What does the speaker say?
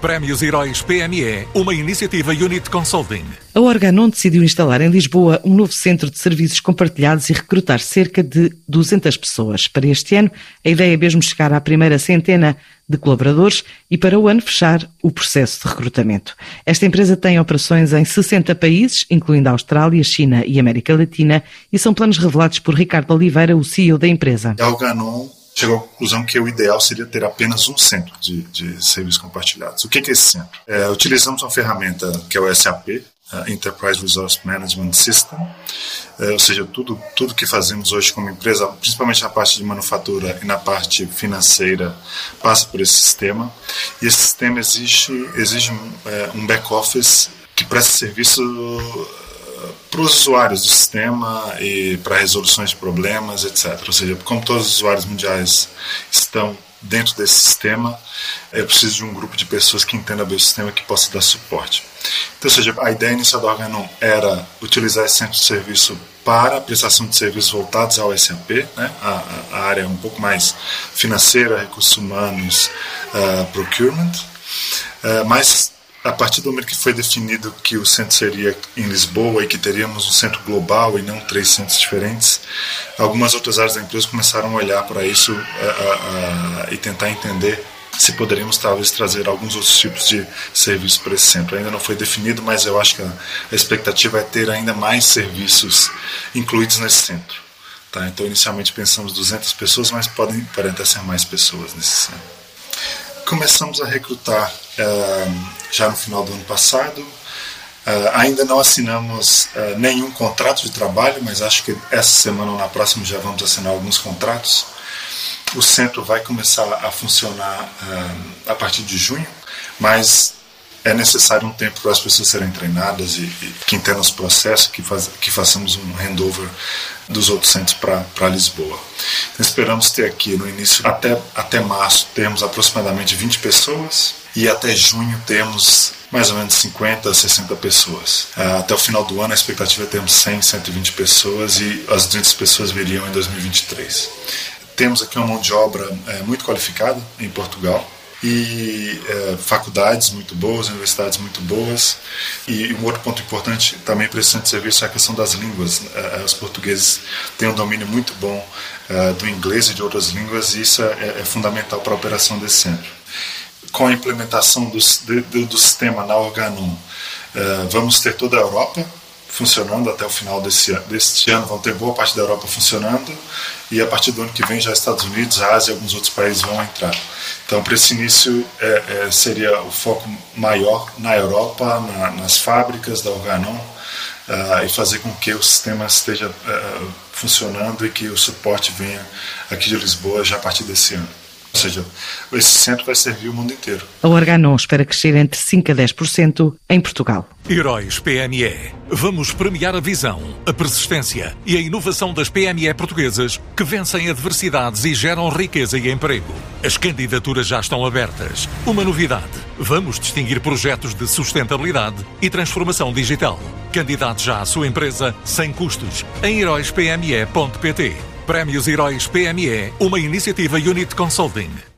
Prémios Heróis PME, uma iniciativa Unit Consulting. A Organon decidiu instalar em Lisboa um novo centro de serviços compartilhados e recrutar cerca de 200 pessoas. Para este ano, a ideia é mesmo chegar à primeira centena de colaboradores e para o ano fechar o processo de recrutamento. Esta empresa tem operações em 60 países, incluindo a Austrália, China e América Latina, e são planos revelados por Ricardo Oliveira, o CEO da empresa. A Organon chegou à conclusão que o ideal seria ter apenas um centro de, de serviços compartilhados. O que é esse centro? É, utilizamos uma ferramenta que é o SAP, Enterprise Resource Management System, é, ou seja, tudo, tudo que fazemos hoje como empresa, principalmente na parte de manufatura e na parte financeira, passa por esse sistema. E esse sistema exige, exige é, um back-office que presta serviço para os usuários do sistema e para resoluções de problemas, etc. Ou seja, como todos os usuários mundiais estão dentro desse sistema, é preciso de um grupo de pessoas que entendam bem o sistema que possa dar suporte. Então, ou seja, a ideia inicial do Organon era utilizar esse centro de serviço para a prestação de serviços voltados ao SAP, né? a, a área um pouco mais financeira, recursos humanos, uh, procurement, uh, mas a partir do momento que foi definido que o centro seria em Lisboa e que teríamos um centro global e não três centros diferentes, algumas outras áreas da empresa começaram a olhar para isso e tentar entender se poderíamos talvez trazer alguns outros tipos de serviços para esse centro. Ainda não foi definido, mas eu acho que a, a expectativa é ter ainda mais serviços incluídos nesse centro. Tá? Então, inicialmente pensamos 200 pessoas, mas podem, até ser mais pessoas nesse centro começamos a recrutar já no final do ano passado. Uh, ainda não assinamos uh, nenhum contrato de trabalho, mas acho que essa semana ou na próxima já vamos assinar alguns contratos. O centro vai começar a funcionar a partir de junho, mas é necessário um tempo para as pessoas serem treinadas e, e que entendam os processos, que, faz, que façamos um handover dos outros centros para Lisboa. Então, esperamos ter aqui no início, até, até março, temos aproximadamente 20 pessoas e até junho temos mais ou menos 50, 60 pessoas. Ah, até o final do ano a expectativa é termos 100, 120 pessoas e as 200 pessoas viriam em 2023. Temos aqui uma mão de obra é, muito qualificada em Portugal, e é, faculdades muito boas, universidades muito boas. E um outro ponto importante também para de serviço é a questão das línguas. É, é, os portugueses têm um domínio muito bom é, do inglês e de outras línguas, e isso é, é fundamental para a operação desse centro. Com a implementação do, do, do sistema na Organum, é, vamos ter toda a Europa funcionando até o final desse, deste ano, vão ter boa parte da Europa funcionando e a partir do ano que vem já Estados Unidos, Ásia e alguns outros países vão entrar. Então, para esse início, é, é, seria o foco maior na Europa, na, nas fábricas da Organon uh, e fazer com que o sistema esteja uh, funcionando e que o suporte venha aqui de Lisboa já a partir desse ano. Ou seja, esse centro vai servir o mundo inteiro. A Organon espera crescer entre 5% a 10% em Portugal. Heróis PME. Vamos premiar a visão, a persistência e a inovação das PME portuguesas que vencem adversidades e geram riqueza e emprego. As candidaturas já estão abertas. Uma novidade: vamos distinguir projetos de sustentabilidade e transformação digital. Candidate já à sua empresa sem custos em heróispme.pt. Prémios Heróis PME, uma iniciativa Unit Consulting.